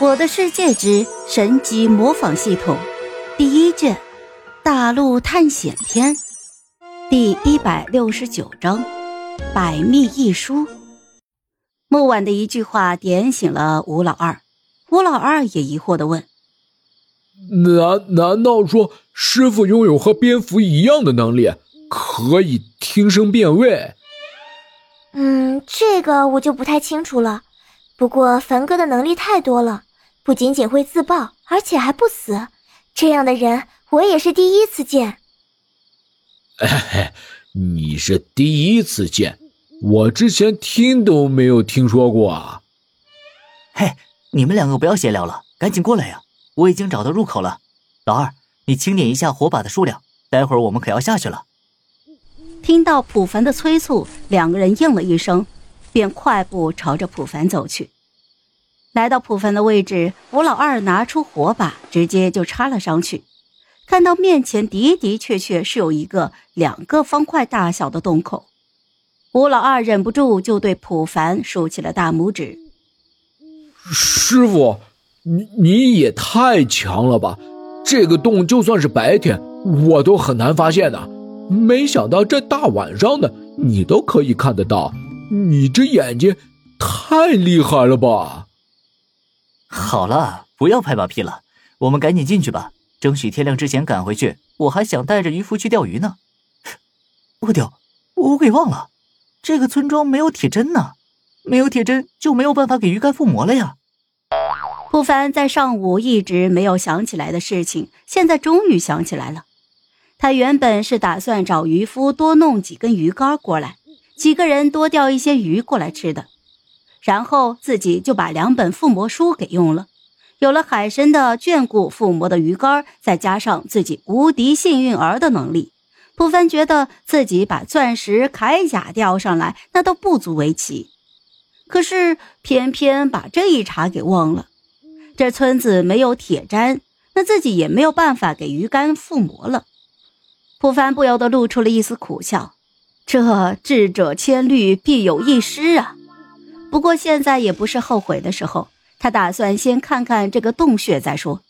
我的世界之神级模仿系统第一卷《大陆探险篇》第一百六十九章《百密一疏》。木婉的一句话点醒了吴老二，吴老二也疑惑的问：“难难道说师傅拥有和蝙蝠一样的能力，可以听声辨位？”嗯，这个我就不太清楚了。不过凡哥的能力太多了。不仅仅会自爆，而且还不死，这样的人我也是第一次见。嘿，你是第一次见，我之前听都没有听说过啊。嘿，你们两个不要闲聊了，赶紧过来呀！我已经找到入口了。老二，你清点一下火把的数量，待会儿我们可要下去了。听到普凡的催促，两个人应了一声，便快步朝着普凡走去。来到普凡的位置，吴老二拿出火把，直接就插了上去。看到面前的的确确是有一个两个方块大小的洞口，吴老二忍不住就对普凡竖起了大拇指：“师傅，你你也太强了吧！这个洞就算是白天我都很难发现的，没想到这大晚上的你都可以看得到，你这眼睛太厉害了吧！”好了，不要拍马屁了，我们赶紧进去吧，争取天亮之前赶回去。我还想带着渔夫去钓鱼呢。我丢，我给忘了，这个村庄没有铁针呢，没有铁针就没有办法给鱼竿附魔了呀。不凡在上午一直没有想起来的事情，现在终于想起来了。他原本是打算找渔夫多弄几根鱼竿过来，几个人多钓一些鱼过来吃的。然后自己就把两本附魔书给用了，有了海神的眷顾，附魔的鱼竿，再加上自己无敌幸运儿的能力，普凡觉得自己把钻石铠甲钓上来，那都不足为奇。可是偏偏把这一茬给忘了，这村子没有铁砧，那自己也没有办法给鱼竿附魔了。普凡不由得露出了一丝苦笑，这智者千虑，必有一失啊。不过现在也不是后悔的时候，他打算先看看这个洞穴再说。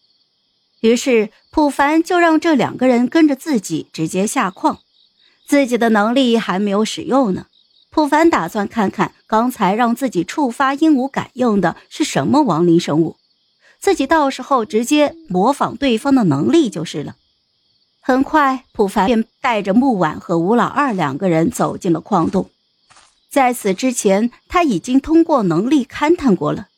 于是普凡就让这两个人跟着自己直接下矿，自己的能力还没有使用呢。普凡打算看看刚才让自己触发鹦鹉感应的是什么亡灵生物，自己到时候直接模仿对方的能力就是了。很快，普凡便带着木婉和吴老二两个人走进了矿洞。在此之前，他已经通过能力勘探过了。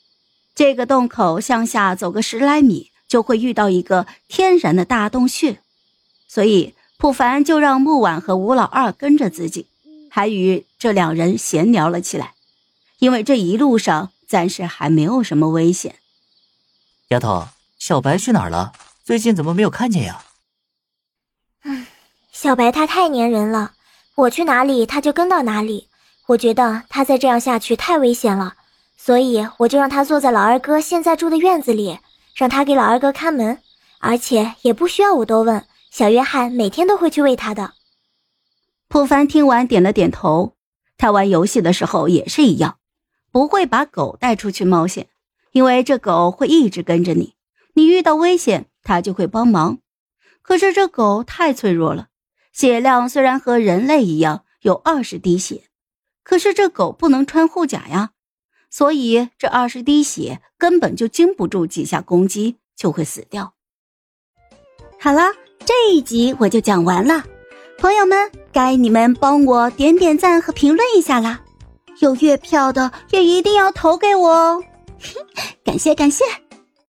这个洞口向下走个十来米，就会遇到一个天然的大洞穴，所以普凡就让木婉和吴老二跟着自己，还与这两人闲聊了起来。因为这一路上暂时还没有什么危险。丫头，小白去哪儿了？最近怎么没有看见呀？嗯，小白他太粘人了，我去哪里他就跟到哪里。我觉得他再这样下去太危险了，所以我就让他坐在老二哥现在住的院子里，让他给老二哥看门，而且也不需要我多问，小约翰每天都会去喂他的。普凡听完点了点头，他玩游戏的时候也是一样，不会把狗带出去冒险，因为这狗会一直跟着你，你遇到危险它就会帮忙。可是这狗太脆弱了，血量虽然和人类一样有二十滴血。可是这狗不能穿护甲呀，所以这二十滴血根本就经不住几下攻击，就会死掉。好了，这一集我就讲完了，朋友们，该你们帮我点点赞和评论一下啦！有月票的也一定要投给我哦，感 谢感谢。